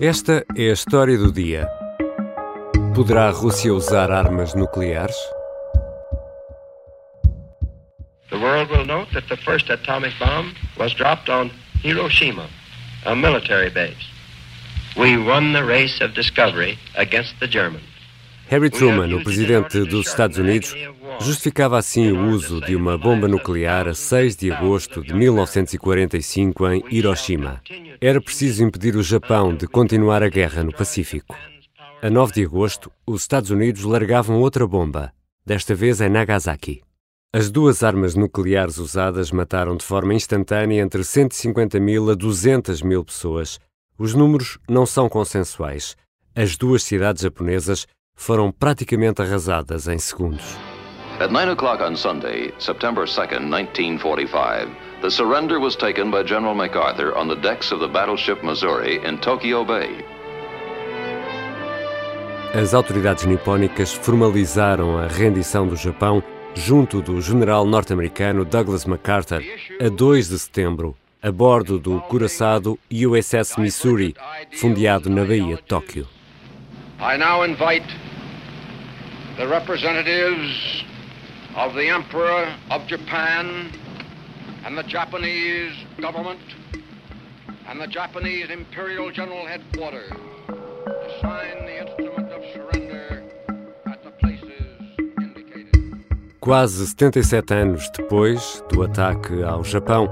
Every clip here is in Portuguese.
Esta é a história do dia. Poderá a Rússia usar armas nucleares? The world will note that the first atomic bomb was dropped on Hiroshima, a military base. We won the race of discovery against the Germans. Harry Truman, o presidente dos Estados Unidos, justificava assim o uso de uma bomba nuclear a 6 de agosto de 1945 em Hiroshima. Era preciso impedir o Japão de continuar a guerra no Pacífico. A 9 de agosto, os Estados Unidos largavam outra bomba, desta vez em Nagasaki. As duas armas nucleares usadas mataram de forma instantânea entre 150 mil a 200 mil pessoas. Os números não são consensuais. As duas cidades japonesas foram praticamente arrasadas em segundos. At 9 o'clock on Sunday, September 2nd, 1945, the surrender was taken by General MacArthur on the decks of the battleship Missouri in Tokyo Bay. As autoridades nipónicas formalizaram a rendição do Japão junto do general norte-americano Douglas MacArthur a 2 de setembro, a bordo do curaçado USS Missouri, fundeado na Baía de Tóquio. I now invite the representatives of the Emperor of Japan and the Japanese government and the Japanese Imperial General Headquarters to sign the instrument of surrender at the places indicated. Quase 77 anos depois do ataque ao Japão,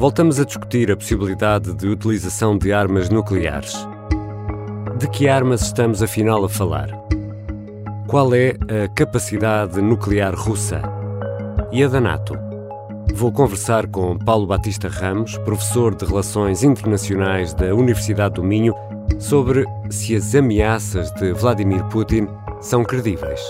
voltamos a discutir a possibilidade de utilização de armas nucleares. De que armas estamos afinal a falar? Qual é a capacidade nuclear russa? E a da NATO? Vou conversar com Paulo Batista Ramos, professor de Relações Internacionais da Universidade do Minho, sobre se as ameaças de Vladimir Putin são credíveis.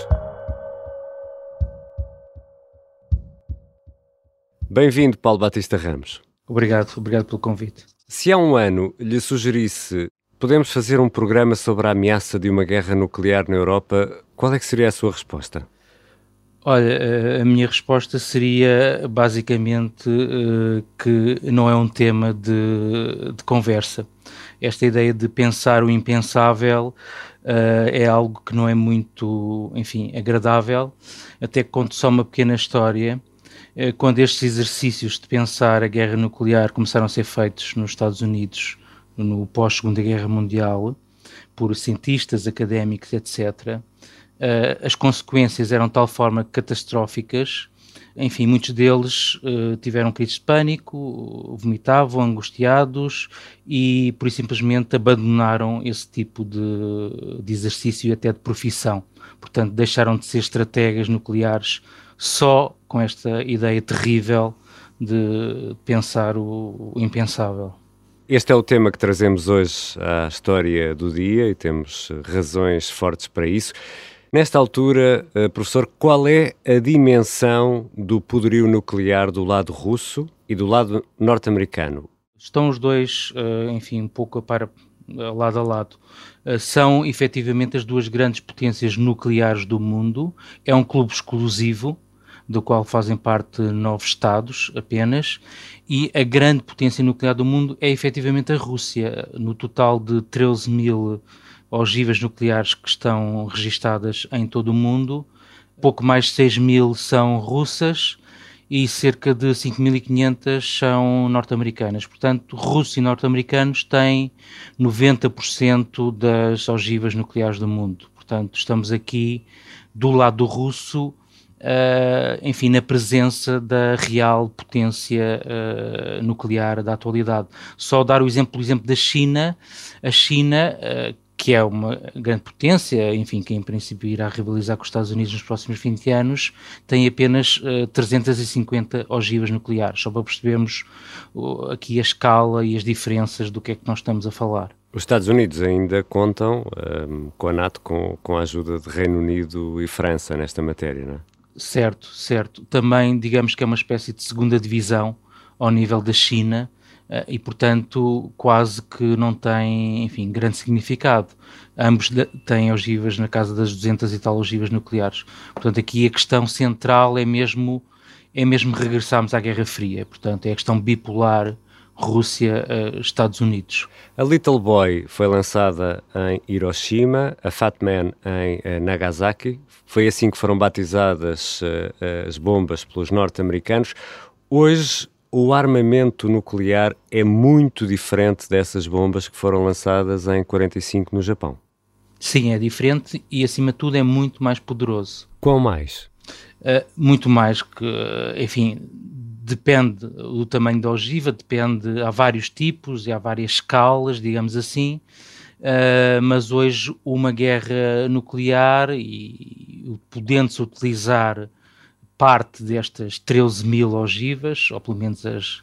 Bem-vindo, Paulo Batista Ramos. Obrigado, obrigado pelo convite. Se há um ano lhe sugerisse podemos fazer um programa sobre a ameaça de uma guerra nuclear na Europa, qual é que seria a sua resposta? Olha, a minha resposta seria basicamente uh, que não é um tema de, de, conversa. Esta ideia de pensar o impensável uh, é algo que não é muito, enfim, agradável. Até conto só uma pequena história. Quando estes exercícios de pensar a guerra nuclear começaram a ser feitos nos Estados Unidos no pós-Segunda Guerra Mundial por cientistas, académicos, etc., uh, as consequências eram de tal forma catastróficas, enfim, muitos deles uh, tiveram crises de pânico, vomitavam, angustiados e, por simplesmente, abandonaram esse tipo de, de exercício e até de profissão. Portanto, deixaram de ser estrategas nucleares só com esta ideia terrível de pensar o impensável. Este é o tema que trazemos hoje à história do dia e temos razões fortes para isso. Nesta altura, eh, professor, qual é a dimensão do poderio nuclear do lado russo e do lado norte-americano? Estão os dois, eh, enfim, um pouco a par, lado a lado. Eh, são efetivamente as duas grandes potências nucleares do mundo. É um clube exclusivo, do qual fazem parte nove Estados apenas, e a grande potência nuclear do mundo é efetivamente a Rússia. No total de 13 mil ogivas nucleares que estão registadas em todo o mundo, pouco mais de 6 mil são russas e cerca de 5.500 são norte-americanas. Portanto, russos e norte-americanos têm 90% das ogivas nucleares do mundo. Portanto, estamos aqui do lado russo Uh, enfim, na presença da real potência uh, nuclear da atualidade. Só dar o exemplo, o exemplo da China, a China, uh, que é uma grande potência, enfim, que em princípio irá rivalizar com os Estados Unidos nos próximos 20 anos, tem apenas 350 ogivas nucleares, só para percebermos aqui a escala e as diferenças do que é que nós estamos a falar. Os Estados Unidos ainda contam um, com a NATO, com, com a ajuda de Reino Unido e França nesta matéria, não é? Certo, certo. Também, digamos que é uma espécie de segunda divisão ao nível da China uh, e, portanto, quase que não tem, enfim, grande significado. Ambos têm ogivas na casa das 200 e tal ogivas nucleares. Portanto, aqui a questão central é mesmo, é mesmo regressarmos à Guerra Fria. Portanto, é a questão bipolar Rússia, uh, Estados Unidos. A Little Boy foi lançada em Hiroshima, a Fat Man em uh, Nagasaki. Foi assim que foram batizadas uh, as bombas pelos norte-americanos. Hoje, o armamento nuclear é muito diferente dessas bombas que foram lançadas em 45 no Japão. Sim, é diferente e, acima de tudo, é muito mais poderoso. Qual mais? Uh, muito mais que, enfim, depende do tamanho da ogiva, depende, há vários tipos e há várias escalas, digamos assim, uh, mas hoje uma guerra nuclear e podendo-se utilizar parte destas 13 mil ogivas, ou pelo menos as,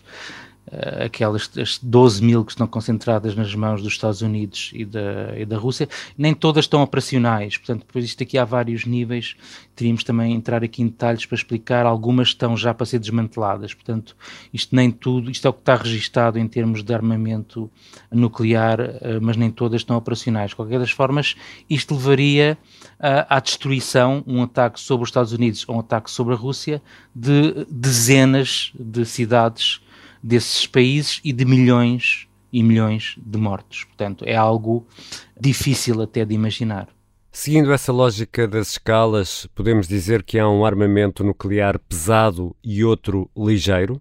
aquelas as 12 mil que estão concentradas nas mãos dos Estados Unidos e da, e da Rússia, nem todas estão operacionais, portanto, por isto aqui há vários níveis, teríamos também entrar aqui em detalhes para explicar, algumas estão já para ser desmanteladas, portanto, isto nem tudo, isto é o que está registado em termos de armamento nuclear, uh, mas nem todas estão operacionais. De qualquer das formas, isto levaria uh, à destruição, um ataque sobre os Estados Unidos ou um ataque sobre a Rússia, de dezenas de cidades desses países e de milhões e milhões de mortos. Portanto, é algo difícil até de imaginar. Seguindo essa lógica das escalas, podemos dizer que há um armamento nuclear pesado e outro ligeiro?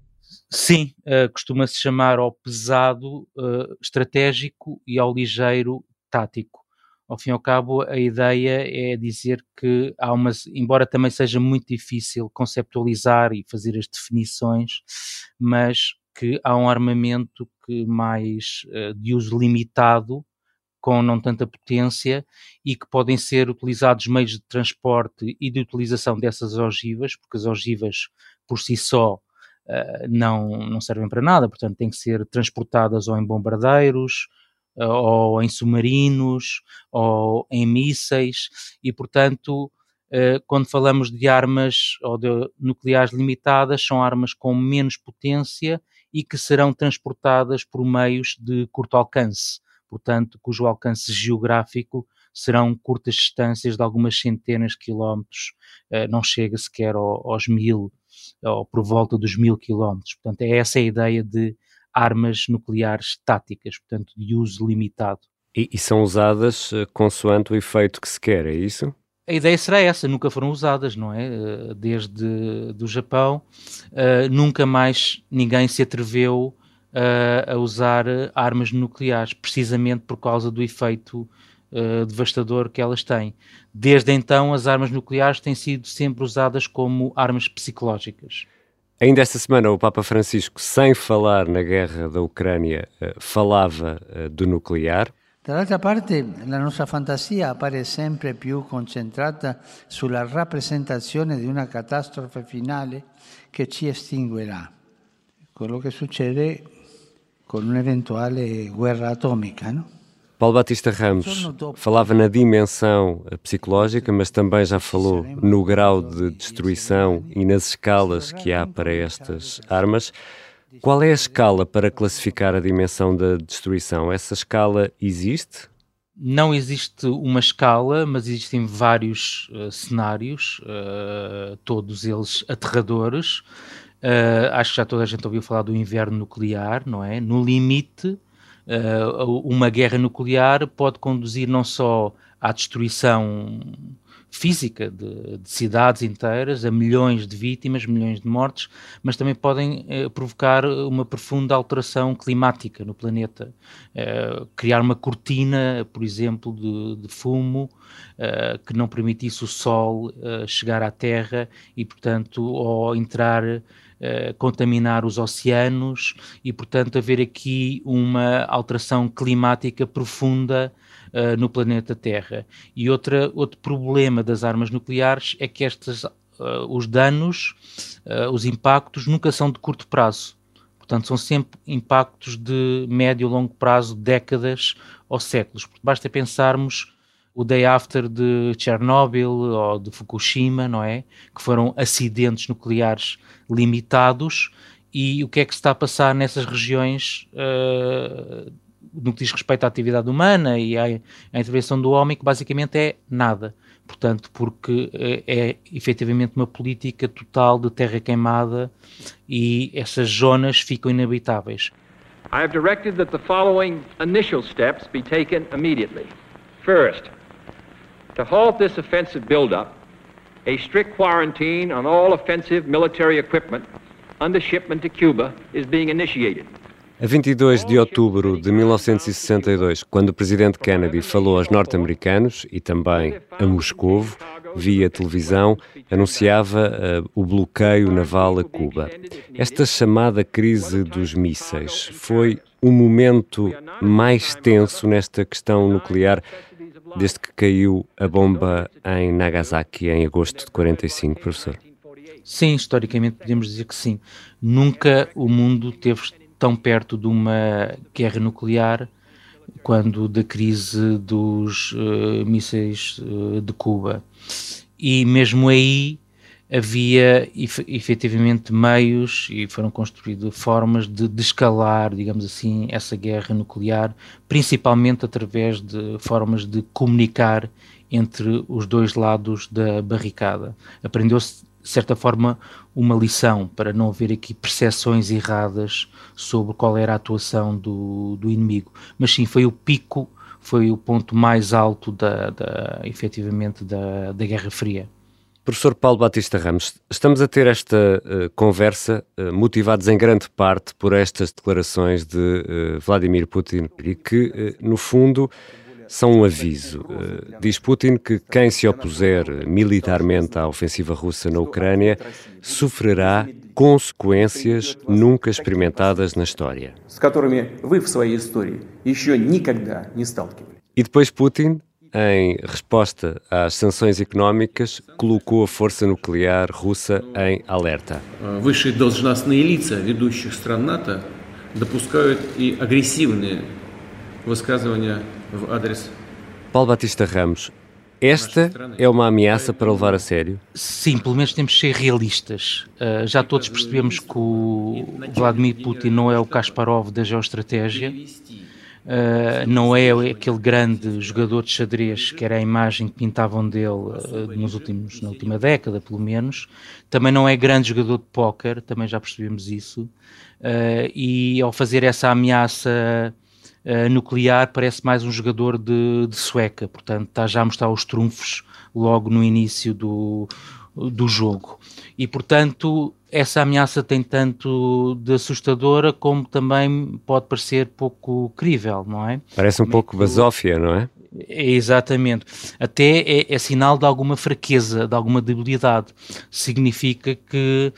Sim, uh, costuma-se chamar ao pesado uh, estratégico e ao ligeiro tático. Ao fim e ao cabo, a ideia é dizer que há uma, embora também seja muito difícil conceptualizar e fazer as definições, mas que há um armamento que mais uh, de uso limitado, com não tanta potência e que podem ser utilizados meios de transporte e de utilização dessas ogivas, porque as ogivas por si só uh, não, não servem para nada, portanto têm que ser transportadas ou em bombardeiros, uh, ou em submarinos, ou em mísseis, e portanto quando falamos de armas ou de nucleares limitadas, são armas com menos potência e que serão transportadas por meios de curto alcance, portanto, cujo alcance geográfico serão curtas distâncias de algumas centenas de quilómetros, eh, não chega sequer aos mil, ou por volta dos mil quilómetros. Portanto, é essa a ideia de armas nucleares táticas, portanto, de uso limitado. E, e são usadas eh, consoante o efeito que se quer, é isso? A ideia será essa, nunca foram usadas, não é? Eh, desde do Japão, uh, nunca mais ninguém se atreveu uh, a usar armas nucleares, precisamente por causa do efeito uh, devastador que elas têm. Desde então, as armas nucleares têm sido sempre usadas como armas psicológicas. Ainda esta semana, o Papa Francisco, sem falar na guerra da Ucrânia, falava do nuclear. Dall'altra parte la nostra fantasia appare sempre più concentrata sulla rappresentazione di una catastrofe finale che ci estinguerà. Quello che succede con un'eventuale guerra atomica, no? Paulo Batista Ramos falava na dimensão psicológica, mas também já falou no grau de destruição e nas escalas que há para estas armas. Qual é a escala para classificar a dimensão da destruição? Essa escala existe? Não existe uma escala, mas existem vários uh, cenários, uh, todos eles aterradores. Uh, acho que já toda a gente ouviu falar do inverno nuclear, não é? No limite, uma guerra nuclear pode conduzir não só à destruição física de, de, cidades inteiras, a milhões de vítimas, milhões de mortes, mas também podem eh, provocar uma profunda alteração climática no planeta. Eh, criar uma cortina, por exemplo, de, de fumo eh, que não permitisse o sol eh, chegar à Terra e, portanto, ou entrar. Uh, contaminar os oceanos e, portanto, haver aqui uma alteração climática profunda uh, no planeta Terra. E outra, outro problema das armas nucleares é que estas, uh, os danos, uh, os impactos nunca são de curto prazo. Portanto, são sempre impactos de médio e longo prazo, décadas ou séculos. Basta pensarmos o day after de Chernobyl ou de Fukushima, não é? Que foram acidentes nucleares limitados e o que é que se está a passar nessas regiões uh, no que diz respeito à atividade humana e à, à, intervenção do homem, que basicamente é nada. Portanto, porque é, é efetivamente uma política total de terra queimada e essas zonas ficam inabitáveis. I have directed that the following initial steps be taken immediately. First, to halt this offensive buildup, a strict quarantine on all offensive military equipment under shipment to Cuba is being initiated. A 22 de outubro de 1962, quando o presidente Kennedy falou aos norte-americanos e também a Moscovo, via televisão, anunciava uh, o bloqueio naval a Cuba. Esta chamada crise dos mísseis foi o momento mais tenso nesta questão nuclear desde que caiu a bomba em Nagasaki em agosto de 45, professor? Sim, historicamente podemos dizer que sim. Nunca o mundo teve tão perto de uma guerra nuclear quando da crise dos uh, mísseis uh, de Cuba. E mesmo aí havia efetivamente meios e foram construídas formas de, de escalar, digamos assim, essa guerra nuclear, principalmente através de formas de comunicar entre os dois lados da barricada. Aprendeu-se, de certa forma, uma lição para não haver aqui percepções erradas sobre qual era a atuação do, do inimigo. Mas sim, foi o pico, foi o ponto mais alto da, da efetivamente da, da Guerra Fria. Professor Paulo Batista Ramos, estamos a ter esta uh, conversa uh, motivados em grande parte por estas declarações de uh, Vladimir Putin e que, no fundo, são um aviso. diz Putin que quem se opuser militarmente à ofensiva russa na Ucrânia sofrerá consequências nunca experimentadas na história. E depois Putin em resposta às sanções económicas, colocou a força nuclear russa em alerta. Высшие должностные лица ведущих стран НАТО допускают и агрессивные высказывания в адрес Paulo Batista Ramos, esta é uma ameaça para levar a sério? Sim, pelo menos temos de ser realistas. Uh, já todos percebemos que o Vladimir Putin não é o Kasparov da geoestratégia Uh, não é aquele grande jogador de xadrez que era a imagem que pintavam dele uh, nos últimos, na última década, pelo menos. Também não é grande jogador de póquer, também já percebemos isso. Uh, e ao fazer essa ameaça nuclear, parece mais um jogador de, de sueca, portanto, está já a mostrar os trunfos logo no início do, do jogo. E, portanto, essa ameaça tem tanto de assustadora como também pode parecer pouco crível, não é? Parece um pouco basófia, não é? é exatamente. Até é, é, sinal de alguma fraqueza, de alguma debilidade. Significa que,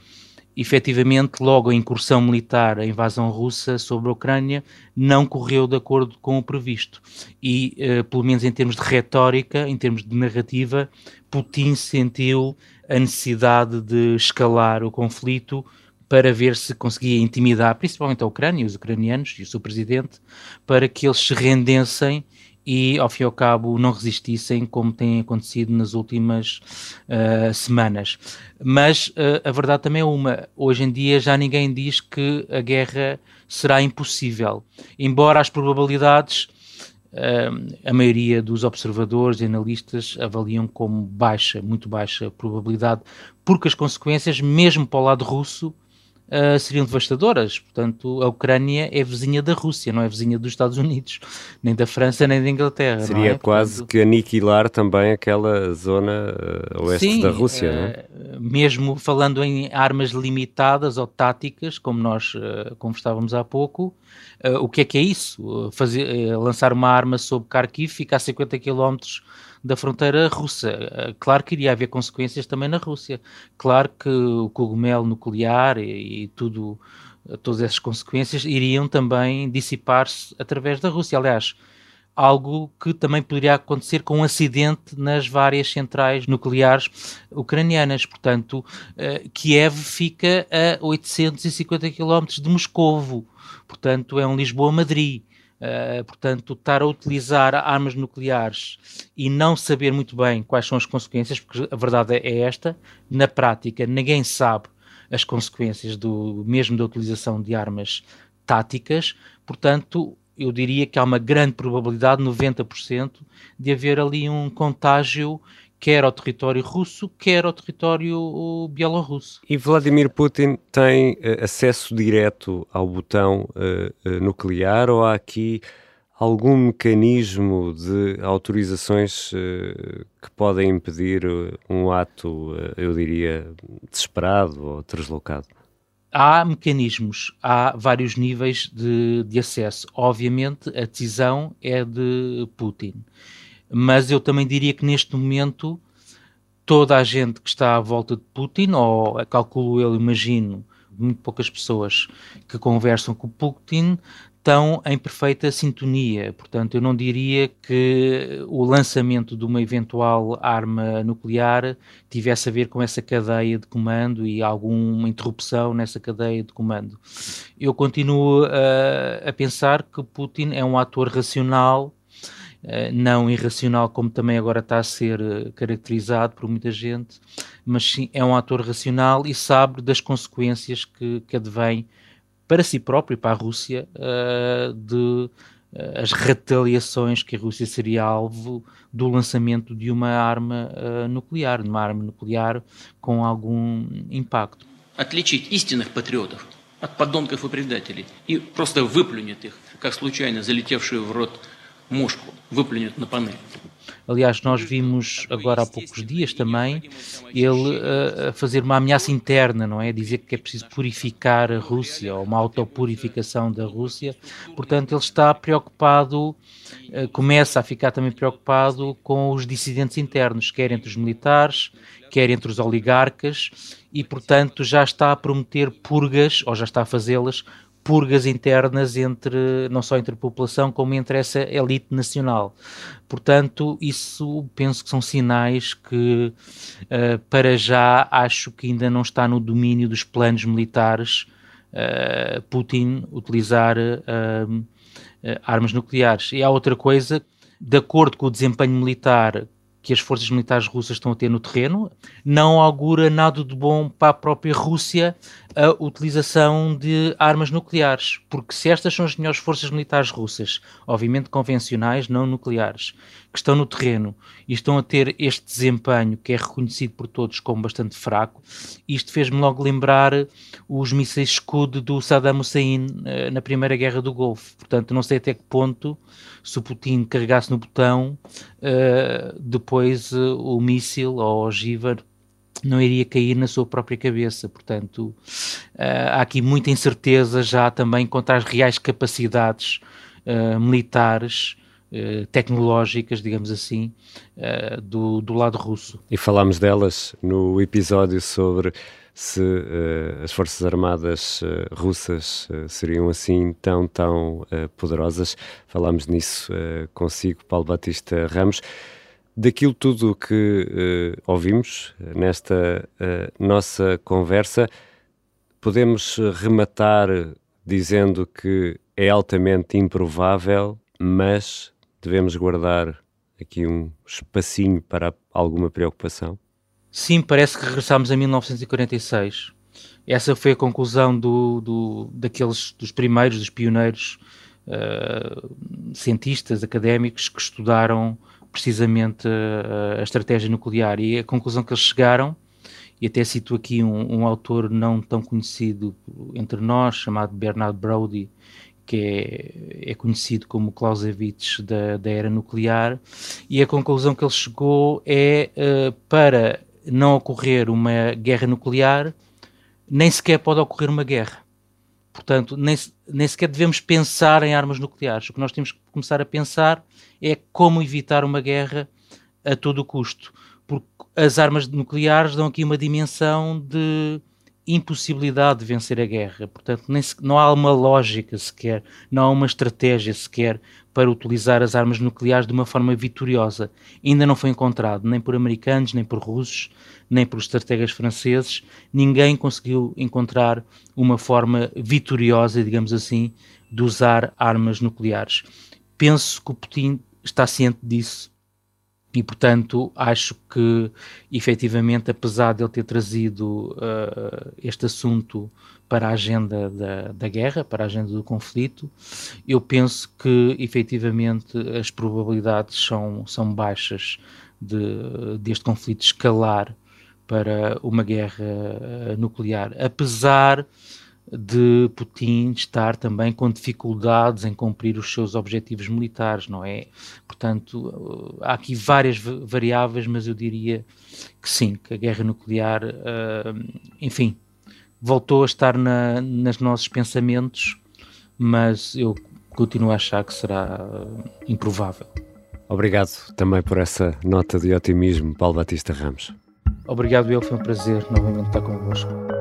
efetivamente, logo a incursão militar, a invasão russa sobre a Ucrânia, não correu de acordo com o previsto. E, uh, pelo menos em termos de retórica, em termos de narrativa, Putin sentiu a necessidade de escalar o conflito para ver se conseguia intimidar principalmente a Ucrânia, os ucranianos e o seu presidente, para que eles se rendessem e, ao fim e ao cabo, não resistissem, como tem acontecido nas últimas uh, semanas. Mas uh, a verdade também é uma: hoje em dia já ninguém diz que a guerra será impossível, embora as probabilidades a maioria dos observadores e analistas avaliam como baixa, muito baixa probabilidade, porque as consequências, mesmo para o lado russo, uh, seriam devastadoras. Portanto, a Ucrânia é vizinha da Rússia, não é vizinha dos Estados Unidos, nem da França, nem da Inglaterra. Seria é? quase Portanto, que aniquilar também aquela zona uh, oeste sim, da Rússia, é? Ah, mesmo falando em armas limitadas ou táticas, como nós uh, conversávamos há pouco, o que é que é isso? Fazer, lançar uma arma sobre Kharkiv, ficar a 50 quilómetros da fronteira russa. Eh, claro que iria haver consequências também na Rússia. Claro que o cogumelo nuclear e, e tudo, eh, todas essas consequências iriam também dissipar-se através da Rússia. Aliás, algo que também poderia acontecer com um acidente nas várias centrais nucleares ucranianas. Portanto, uh, Kiev fica a 850 km de Moscovo. Portanto, é um Lisboa-Madrid. Uh, portanto, estar a utilizar armas nucleares e não saber muito bem quais são as consequências, porque a verdade é esta, na prática ninguém sabe as consequências do mesmo da utilização de armas táticas, portanto, eu diria que há uma grande probabilidade, 90%, de haver ali um contágio quer ao território russo, quer ao território bielorrusso. E Vladimir Putin tem uh, acesso direto ao botão uh, uh, nuclear ou há aqui algum mecanismo de autorizações que podem impedir um ato, eu diria, desesperado ou deslocado? há mecanismos, há vários níveis de, de, acesso. Obviamente, a decisão é de Putin. Mas eu também diria que neste momento toda a gente que está à volta de Putin, ou calculo eu, imagino, muito poucas pessoas que conversam com Putin, estão em perfeita sintonia. Portanto, eu não diria que o lançamento de uma eventual arma nuclear tivesse a ver com essa cadeia de comando e alguma interrupção nessa cadeia de comando. Eu continuo a, a pensar que Putin é um ator racional. Uh, não irracional como também agora está a ser uh, caracterizado por muita gente, mas sim é um ator racional e sabe das consequências que, que advém para si próprio e para a Rússia uh, de uh, as retaliações que a Rússia seria alvo do lançamento de uma arma uh, nuclear, de uma arma nuclear com algum impacto. Отличить истинных патриотов от подонков и предателей и просто выплюнет их, как случайно залетевшую в рот мушку, выплюнет на панель. Aliás, nós vimos agora há poucos dias também ele uh, a fazer uma ameaça interna, não é? Dizer que é preciso purificar a Rússia, ou uma autopurificação da Rússia. Portanto, ele está preocupado, uh, começa a ficar também preocupado com os dissidentes internos, quer entre os militares, quer entre os oligarcas, e portanto já está a prometer purgas, ou já está a fazê-las, purgas internas entre não só entre a população como entre essa elite nacional. Portanto, isso penso que são sinais que uh, para já acho que ainda não está no domínio dos planos militares uh, Putin utilizar uh, armas nucleares. E há outra coisa, de acordo com o desempenho militar que as forças militares russas estão a ter no terreno, não augura nada de bom para a própria Rússia a utilização de armas nucleares, porque se estas são as melhores forças militares russas, obviamente convencionais, não nucleares, que estão no terreno e estão a ter este desempenho que é reconhecido por todos como bastante fraco, isto fez-me logo lembrar os mísseis escudo do Saddam Hussein eh, na Primeira Guerra do Golfo. Portanto, não sei até que ponto, se o Putin carregasse no botão, uh, depois uh, o míssil ou o ogiva não iria cair na sua própria cabeça. Portanto, há aqui muita incerteza já também quanto às reais capacidades militares. Uh, tecnológicas, digamos assim, do, do lado russo. E falámos delas no episódio sobre se as Forças Armadas russas seriam assim tão, tão poderosas. Falámos nisso consigo, Paulo Batista Ramos. Daquilo tudo que uh, ouvimos nesta uh, nossa conversa, podemos rematar dizendo que é altamente improvável, mas devemos guardar aqui um espacinho para alguma preocupação? Sim, parece que regressámos a 1946. Essa foi a conclusão do, do daqueles dos primeiros, dos pioneiros uh, cientistas académicos que estudaram precisamente a, a, estratégia nuclear e a conclusão que eles chegaram, e até cito aqui um, um autor não tão conhecido entre nós, chamado Bernard Brody, que é, é, conhecido como Clausewitz da, da, era nuclear, e a conclusão que ele chegou é uh, para não ocorrer uma guerra nuclear, nem sequer pode ocorrer uma guerra. Portanto, nem, nem sequer devemos pensar em armas nucleares. O que nós temos que começar a pensar é como evitar uma guerra a todo custo. Porque as armas nucleares dão aqui uma dimensão de impossibilidade de vencer a guerra. Portanto, nem se, não há uma lógica sequer, não há uma estratégia sequer para utilizar as armas nucleares de uma forma vitoriosa. Ainda não foi encontrado, nem por americanos, nem por russos, nem por estrategas franceses. Ninguém conseguiu encontrar uma forma vitoriosa, digamos assim, de usar armas nucleares. Penso que o Putin está ciente disso e, portanto, acho que, efetivamente, apesar de ele ter trazido uh, este assunto para a agenda da, da, guerra, para a agenda do conflito, eu penso que, efetivamente, as probabilidades são, são baixas de, deste conflito escalar para uma guerra nuclear, apesar de Putin estar também com dificuldades em cumprir os seus objetivos militares, não é? Portanto, há aqui várias variáveis, mas eu diria que sim, que a guerra nuclear, uh, enfim, voltou a estar na, nos nossos pensamentos, mas eu continuo a achar que será uh, improvável. Obrigado também por essa nota de otimismo, Paulo Batista Ramos. Obrigado, eu. Foi um prazer novamente estar convosco.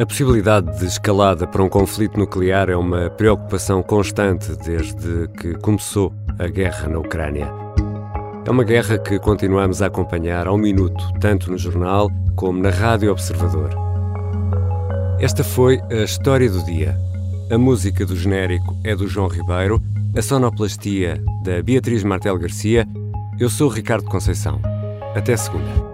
A possibilidade de escalada para um conflito nuclear é uma preocupação constante desde que começou a guerra na Ucrânia. É uma guerra que continuamos a acompanhar ao minuto, tanto no jornal como na Rádio Observador. Esta foi a história do dia. A música do genérico é do João Ribeiro, a sonoplastia da Beatriz Martel Garcia. Eu sou Ricardo Conceição. Até segunda.